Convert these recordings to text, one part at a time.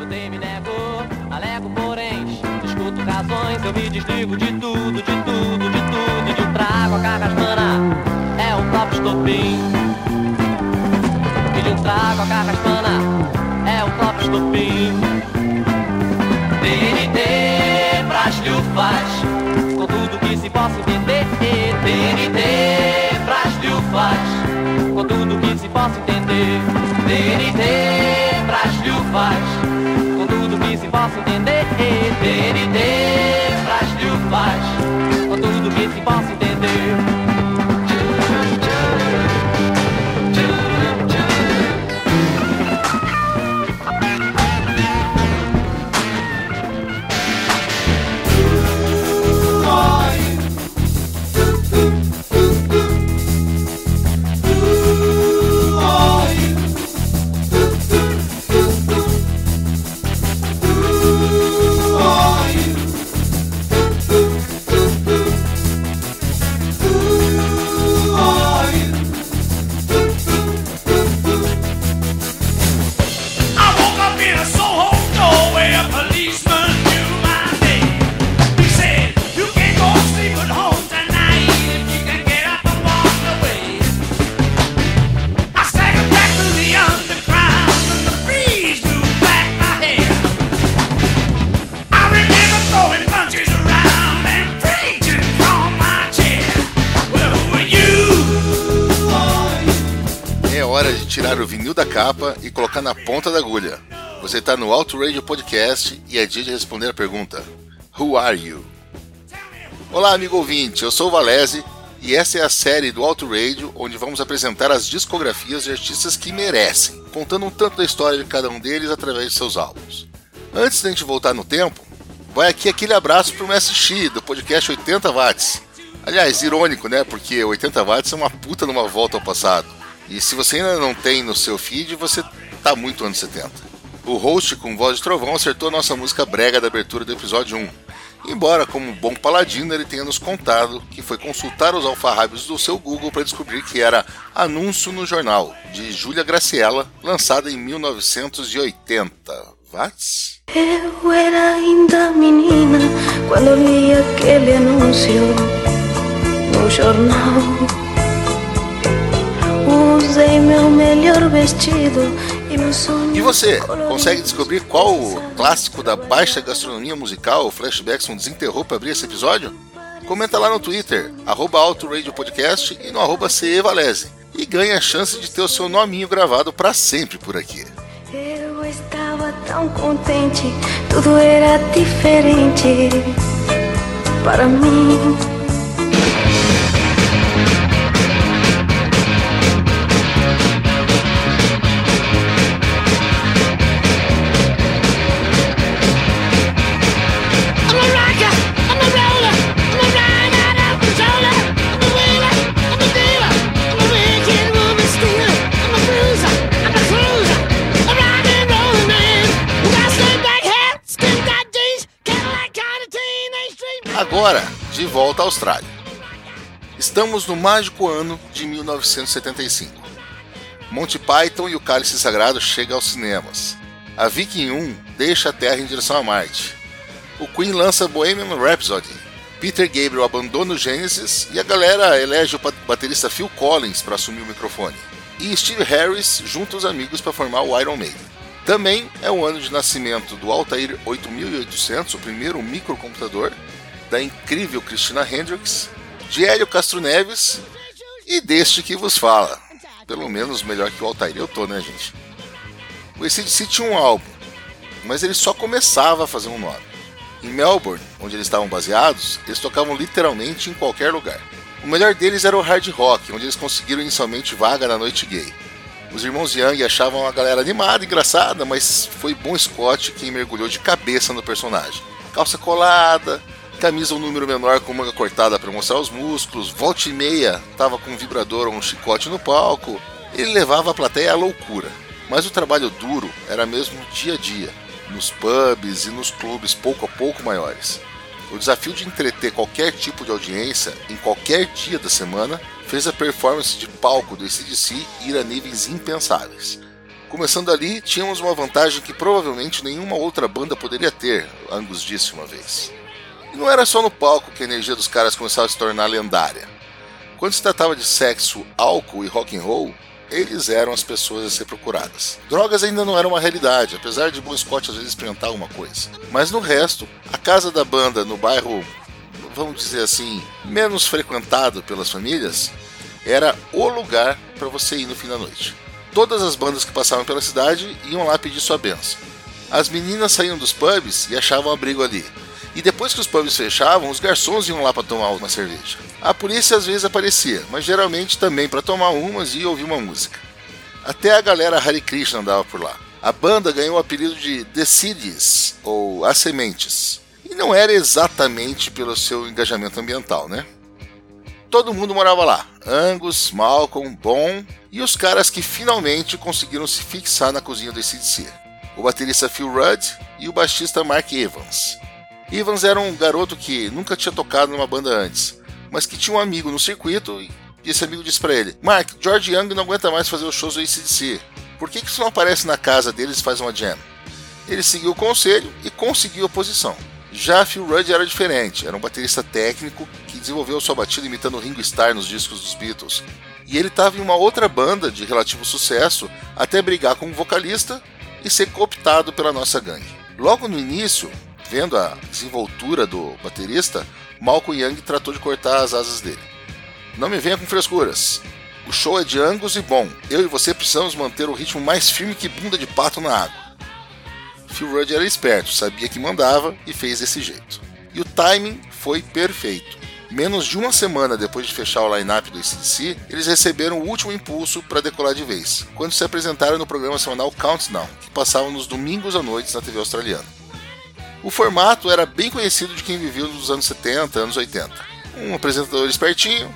Eu dei me nego, alego porém Discuto razões, eu me desligo de tudo, de tudo, de tudo de um trago a carraspana É o próprio estopim. E de um trago a carraspana É o próprio estopim. TNT, Brasil faz Com tudo que se possa entender. TNT, Brasil faz Com tudo que se possa entender. TNT, possa entender Você está no Auto Radio Podcast e é dia de responder a pergunta: Who are you? Olá, amigo ouvinte, eu sou o Valese e essa é a série do Auto Radio onde vamos apresentar as discografias de artistas que merecem, contando um tanto da história de cada um deles através de seus álbuns. Antes da gente voltar no tempo, vai aqui aquele abraço pro Messi Xi, do podcast 80 Watts. Aliás, irônico, né? Porque 80 Watts é uma puta numa volta ao passado. E se você ainda não tem no seu feed, você tá muito anos 70. O host com voz de trovão acertou a nossa música brega da abertura do episódio 1. Embora, como bom paladino, ele tenha nos contado que foi consultar os alfarrábios do seu Google para descobrir que era Anúncio no Jornal, de Júlia Graciela, lançada em 1980. Watts? Eu era ainda menina quando li aquele anúncio no jornal. Usei meu melhor vestido e meu sonho. E você, consegue descobrir qual o clássico da baixa gastronomia musical o Flashbackson desenterrou para abrir esse episódio? Comenta lá no Twitter, arroba Podcast e no arroba CEValese. E ganhe a chance de ter o seu nominho gravado para sempre por aqui. Eu estava tão contente, tudo era diferente para mim. Agora, de volta à Austrália. Estamos no mágico ano de 1975. Monty Python e o Cálice Sagrado chegam aos cinemas. A Viking 1 deixa a Terra em direção a Marte. O Queen lança Bohemian Rhapsody. Peter Gabriel abandona o Genesis e a galera elege o ba- baterista Phil Collins para assumir o microfone. E Steve Harris junta os amigos para formar o Iron Maiden. Também é o ano de nascimento do Altair 8800, o primeiro microcomputador, da incrível Christina Hendricks, de Hélio Castro Neves e deste que vos fala. Pelo menos melhor que o Altair eu tô, né, gente? O ACDC tinha um álbum, mas ele só começava a fazer um nome. Em Melbourne, onde eles estavam baseados, eles tocavam literalmente em qualquer lugar. O melhor deles era o hard rock, onde eles conseguiram inicialmente vaga na noite gay. Os irmãos Young achavam a galera animada, engraçada, mas foi Bon Scott quem mergulhou de cabeça no personagem. Calça colada, camisa um número menor com manga cortada para mostrar os músculos, volta e meia tava com um vibrador ou um chicote no palco. Ele levava a plateia à loucura. Mas o trabalho duro era mesmo dia a dia, nos pubs e nos clubes pouco a pouco maiores. O desafio de entreter qualquer tipo de audiência em qualquer dia da semana fez a performance de palco do ACDC ir a níveis impensáveis. Começando ali, tínhamos uma vantagem que provavelmente nenhuma outra banda poderia ter, Angus disse uma vez. E não era só no palco que a energia dos caras começava a se tornar lendária. Quando se tratava de sexo, álcool e rock and roll, eles eram as pessoas a ser procuradas. Drogas ainda não eram uma realidade, apesar de Bon Scott às vezes experimentar alguma coisa. Mas no resto, a casa da banda no bairro, vamos dizer assim, menos frequentado pelas famílias, era o lugar para você ir no fim da noite. Todas as bandas que passavam pela cidade iam lá pedir sua benção. As meninas saíam dos pubs e achavam abrigo ali. E depois que os pubs fechavam, os garçons iam lá para tomar uma cerveja. A polícia às vezes aparecia, mas geralmente também para tomar umas e ouvir uma música. Até a galera Hare Krishna andava por lá. A banda ganhou o apelido de The Seeds, ou As Sementes. E não era exatamente pelo seu engajamento ambiental, né? Todo mundo morava lá. Angus, Malcolm, Bon e os caras que finalmente conseguiram se fixar na cozinha do ACDC. O baterista Phil Rudd e o baixista Mark Evans. Evans era um garoto que nunca tinha tocado numa banda antes, mas que tinha um amigo no circuito e esse amigo disse para ele: Mark, George Young não aguenta mais fazer os shows do ACDC. Por que, que você não aparece na casa deles e faz uma jam? Ele seguiu o conselho e conseguiu a posição. Já Phil Rudd era diferente, era um baterista técnico que desenvolveu sua batida imitando Ringo Starr nos discos dos Beatles. E ele estava em uma outra banda de relativo sucesso até brigar com um vocalista e ser cooptado pela nossa gangue. Logo no início, vendo a desenvoltura do baterista, Malcolm Young tratou de cortar as asas dele. Não me venha com frescuras. O show é de Angus e bom. Eu e você precisamos manter o ritmo mais firme que bunda de pato na água. Phil Rudd era esperto, sabia que mandava e fez desse jeito. E o timing foi perfeito. Menos de uma semana depois de fechar o line-up do ACDC, eles receberam o último impulso para decolar de vez, quando se apresentaram no programa semanal Countdown, que passava nos domingos à noite na TV australiana. O formato era bem conhecido de quem viveu nos anos 70, anos 80. Um apresentador espertinho,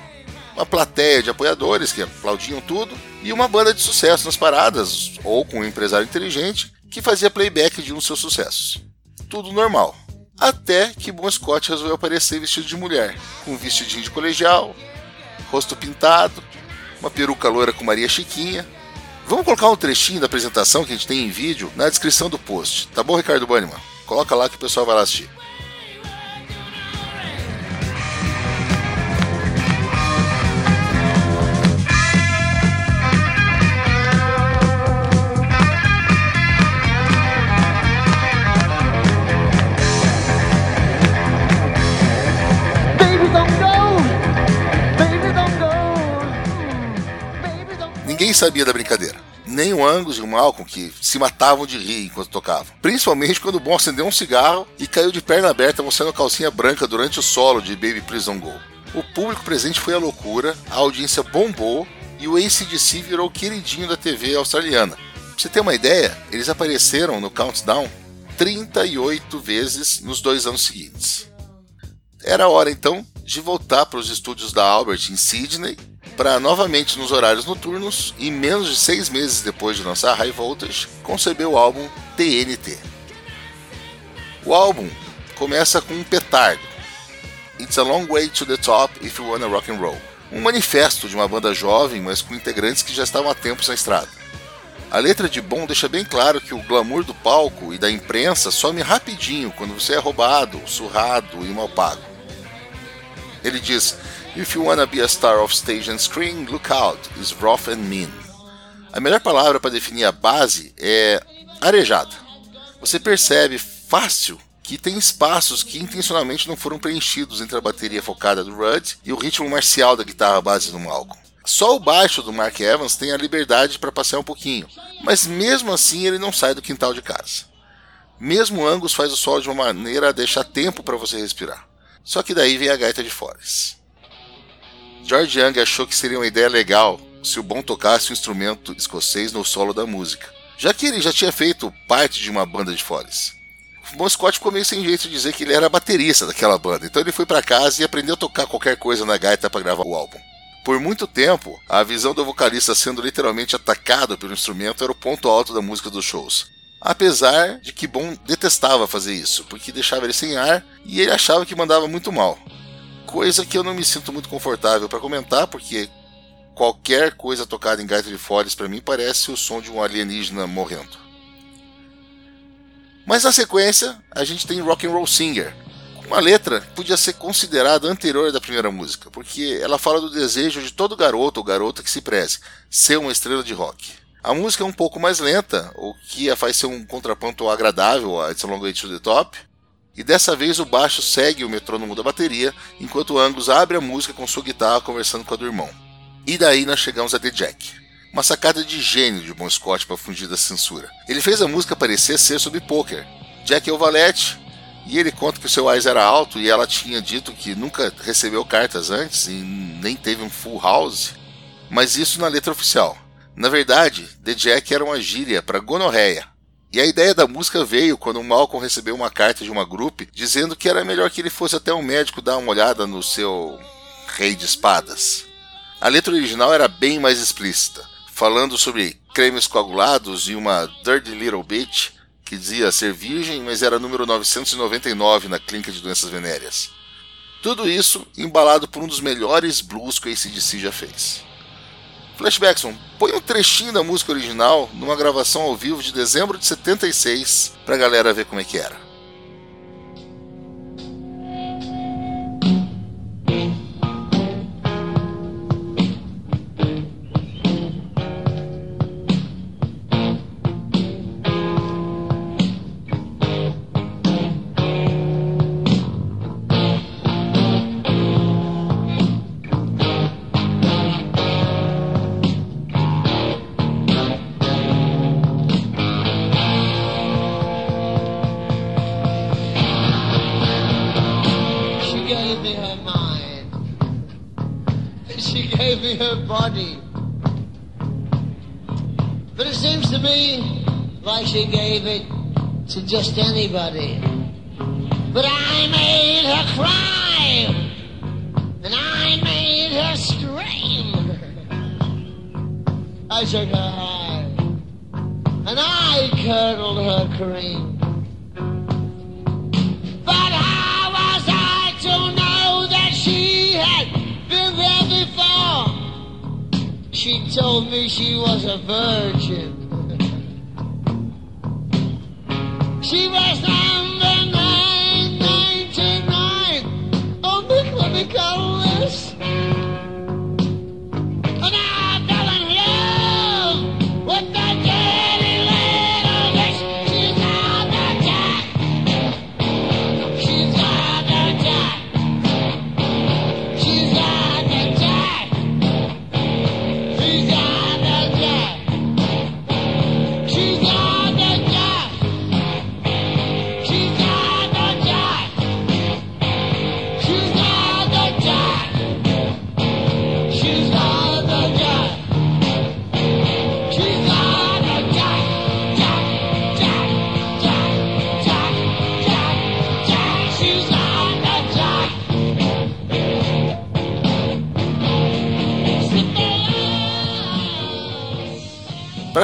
uma plateia de apoiadores que aplaudiam tudo e uma banda de sucesso nas paradas, ou com um empresário inteligente que fazia playback de um dos seus sucessos. Tudo normal. Até que Bon Scott resolveu aparecer vestido de mulher, com um vestidinho de colegial, rosto pintado, uma peruca loira com Maria Chiquinha. Vamos colocar um trechinho da apresentação que a gente tem em vídeo na descrição do post, tá bom, Ricardo Banniman? Coloca lá que o pessoal vai lá assistir. Ninguém sabia da brincadeira. Nem o Angus e o Malcolm, que se matavam de rir enquanto tocavam. Principalmente quando o Bon acendeu um cigarro e caiu de perna aberta mostrando calcinha branca durante o solo de Baby Don't Go. O público presente foi a loucura, a audiência bombou e o ACDC virou queridinho da TV australiana. Pra você ter uma ideia, eles apareceram no Countdown 38 vezes nos dois anos seguintes. Era hora então de voltar para os estúdios da Albert em Sydney para novamente nos horários noturnos e menos de seis meses depois de lançar High Voltage conceber o álbum TNT. O álbum começa com um petardo. It's a long way to the top if you wanna rock and roll. Um manifesto de uma banda jovem, mas com integrantes que já estavam há tempos na estrada. A letra de Bom deixa bem claro que o glamour do palco e da imprensa some rapidinho quando você é roubado, surrado e mal pago. Ele diz: If you wanna be a star of stage and screen, look out, is rough and mean. A melhor palavra para definir a base é arejada. Você percebe fácil que tem espaços que intencionalmente não foram preenchidos entre a bateria focada do Rudd e o ritmo marcial da guitarra base do Malcolm. Só o baixo do Mark Evans tem a liberdade para passear um pouquinho, mas mesmo assim ele não sai do quintal de casa. Mesmo Angus faz o solo de uma maneira a deixar tempo para você respirar. Só que daí vem a gaita de Forrest. George Young achou que seria uma ideia legal se o Bon tocasse um instrumento escocês no solo da música, já que ele já tinha feito parte de uma banda de Forrest. O Bon Scott ficou meio sem jeito de dizer que ele era baterista daquela banda, então ele foi para casa e aprendeu a tocar qualquer coisa na gaita para gravar o álbum. Por muito tempo, a visão do vocalista sendo literalmente atacado pelo instrumento era o ponto alto da música dos shows. Apesar de que Bon detestava fazer isso, porque deixava ele sem ar e ele achava que mandava muito mal. Coisa que eu não me sinto muito confortável para comentar, porque qualquer coisa tocada em gaita de foles para mim parece o som de um alienígena morrendo. Mas na sequência, a gente tem Rock and Roll Singer, uma letra que podia ser considerada anterior da primeira música, porque ela fala do desejo de todo garoto ou garota que se preze ser uma estrela de rock. A música é um pouco mais lenta, o que a faz ser um contraponto agradável a It's a Long Way to the Top, e dessa vez o baixo segue o metrônomo da bateria, enquanto Angus abre a música com sua guitarra conversando com a do irmão. E daí nós chegamos a The Jack. Uma sacada de gênio de Bon Scott para fugir da censura. Ele fez a música parecer ser sobre poker. Jack é o valete, e ele conta que o seu eyes era alto e ela tinha dito que nunca recebeu cartas antes e nem teve um full house, mas isso na letra oficial. Na verdade, The Jack era uma gíria para gonorreia. E a ideia da música veio quando Malcolm recebeu uma carta de uma grupo dizendo que era melhor que ele fosse até um médico dar uma olhada no seu rei de espadas. A letra original era bem mais explícita, falando sobre cremes coagulados e uma dirty little bitch que dizia ser virgem, mas era número 999 na clínica de doenças venéreas. Tudo isso embalado por um dos melhores blues que o ACDC já fez. Flashbackson, põe um trechinho da música original numa gravação ao vivo de dezembro de 76 pra galera ver como é que era. Her body. But it seems to me like she gave it to just anybody. But I made her cry. And I made her scream. I took her high. And I curdled her cream. She told me she was a virgin. She was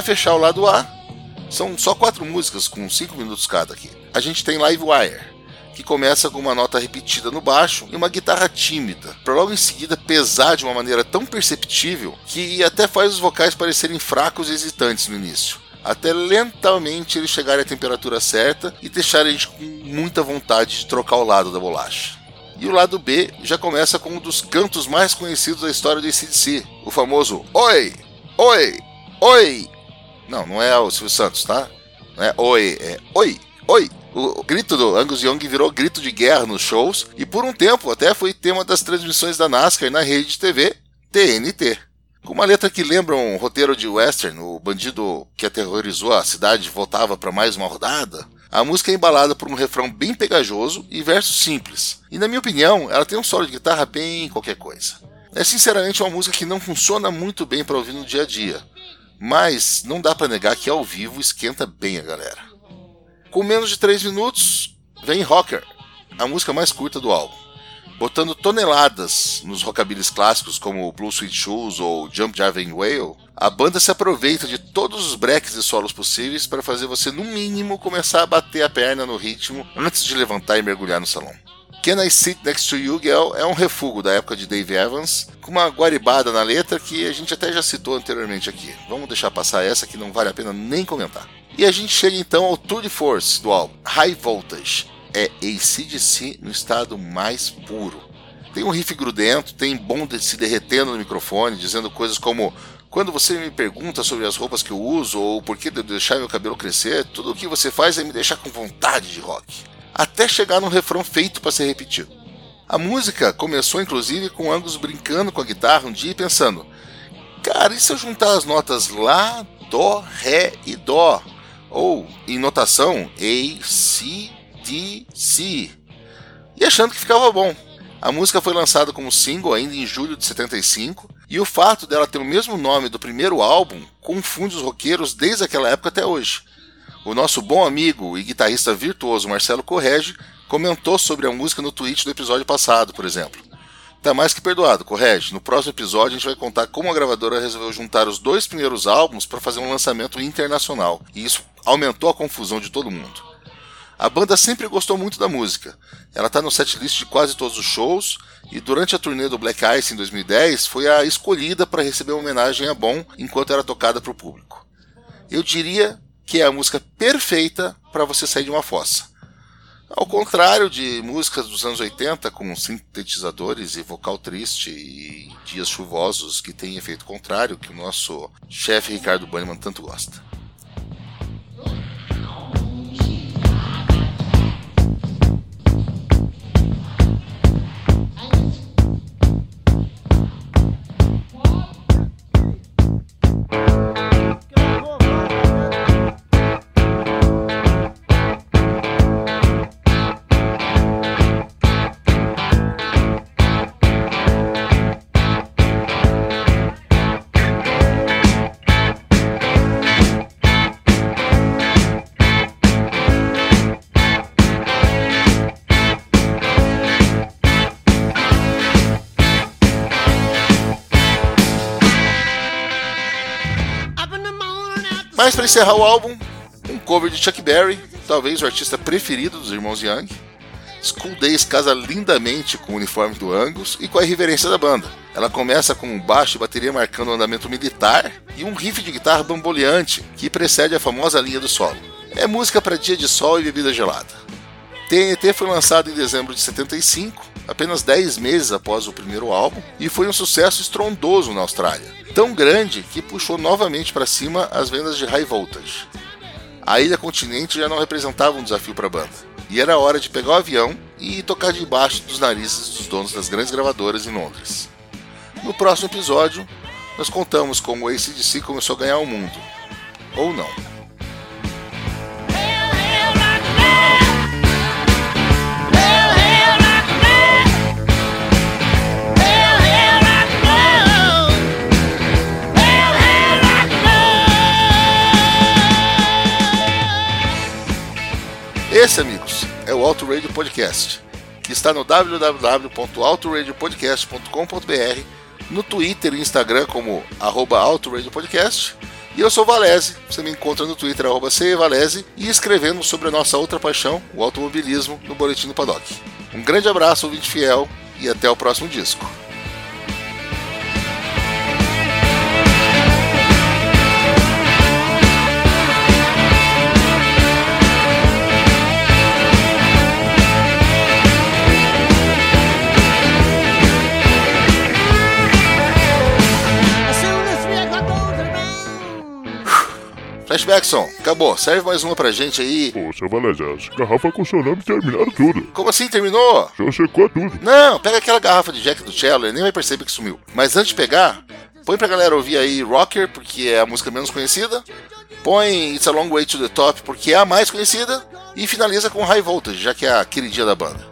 fechar o lado A, são só quatro músicas com 5 minutos cada aqui. A gente tem Live Wire, que começa com uma nota repetida no baixo e uma guitarra tímida, para logo em seguida pesar de uma maneira tão perceptível que até faz os vocais parecerem fracos e hesitantes no início. Até lentamente eles chegarem à temperatura certa e deixarem a gente com muita vontade de trocar o lado da bolacha. E o lado B já começa com um dos cantos mais conhecidos da história do ACDC, o famoso Oi! Oi! Oi! Não, não é o Silvio Santos, tá? Não é oi, é oi, oi. O grito do Angus Young virou grito de guerra nos shows e por um tempo até foi tema das transmissões da NASCAR na rede de TV TNT. Com uma letra que lembra um roteiro de western, o bandido que aterrorizou a cidade voltava para mais uma rodada, a música é embalada por um refrão bem pegajoso e versos simples. E na minha opinião, ela tem um solo de guitarra bem qualquer coisa. É sinceramente uma música que não funciona muito bem para ouvir no dia a dia, mas não dá para negar que ao vivo esquenta bem a galera. Com menos de 3 minutos, vem Rocker, a música mais curta do álbum. Botando toneladas nos rockabillys clássicos como Blue Sweet Shoes ou Jump Jive Whale, a banda se aproveita de todos os breaks e solos possíveis para fazer você, no mínimo, começar a bater a perna no ritmo antes de levantar e mergulhar no salão. Can I Sit Next to You, Girl é um refúgio da época de Dave Evans, com uma guaribada na letra que a gente até já citou anteriormente aqui. Vamos deixar passar essa que não vale a pena nem comentar. E a gente chega então ao Tour de Force do álbum High Voltage. É ACDC no estado mais puro. Tem um riff grudento, tem Bond se derretendo no microfone, dizendo coisas como quando você me pergunta sobre as roupas que eu uso ou por que de deixar meu cabelo crescer, tudo o que você faz é me deixar com vontade de rock. Até chegar num refrão feito para ser repetido. A música começou inclusive com Angus brincando com a guitarra um dia e pensando: Cara, e se eu juntar as notas Lá, Dó, Ré e Dó? Ou, em notação, A, C, D, C. E achando que ficava bom. A música foi lançada como single ainda em julho de 75, e o fato dela ter o mesmo nome do primeiro álbum confunde os roqueiros desde aquela época até hoje. O nosso bom amigo e guitarrista virtuoso Marcelo Correge comentou sobre a música no tweet do episódio passado, por exemplo. Tá mais que perdoado, Correge. No próximo episódio a gente vai contar como a gravadora resolveu juntar os dois primeiros álbuns para fazer um lançamento internacional, e isso aumentou a confusão de todo mundo. A banda sempre gostou muito da música. Ela está no setlist de quase todos os shows e durante a turnê do Black Ice em 2010 foi a escolhida para receber uma homenagem a Bon enquanto era tocada para o público. Eu diria que é a música perfeita para você sair de uma fossa. Ao contrário de músicas dos anos 80 com sintetizadores e vocal triste e dias chuvosos que têm efeito contrário que o nosso chefe Ricardo Banniman tanto gosta. Mas para encerrar o álbum, um cover de Chuck Berry, talvez o artista preferido dos irmãos Young. School Days casa lindamente com o uniforme do Angus e com a irreverência da banda. Ela começa com um baixo e bateria marcando o andamento militar e um riff de guitarra bamboleante que precede a famosa linha do solo. É música para dia de sol e bebida gelada. TNT foi lançado em dezembro de 75, apenas 10 meses após o primeiro álbum, e foi um sucesso estrondoso na Austrália tão grande que puxou novamente para cima as vendas de High Voltage. A ilha continente já não representava um desafio para a banda, e era hora de pegar o avião e tocar debaixo dos narizes dos donos das grandes gravadoras em Londres. No próximo episódio, nós contamos como o ACDC começou a ganhar o mundo. Ou não. Esse, amigos, é o Auto Radio Podcast, que está no www.autoradiopodcast.com.br, no Twitter e Instagram como arroba Podcast. E eu sou Valese, você me encontra no Twitter, arroba Valese, e escrevendo sobre a nossa outra paixão, o automobilismo, no Boletim do Paddock. Um grande abraço, ouvinte fiel, e até o próximo disco. Flashbackson, acabou. Serve mais uma pra gente aí. Poxa, Valézia, as garrafas com seu nome terminaram tudo. Como assim terminou? Já secou tudo. Não, pega aquela garrafa de Jack do Cello, ele nem vai perceber que sumiu. Mas antes de pegar, põe pra galera ouvir aí Rocker, porque é a música menos conhecida. Põe It's a Long Way to the Top, porque é a mais conhecida. E finaliza com High Voltage, já que é a queridinha da banda.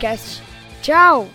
Podcast. Tchau!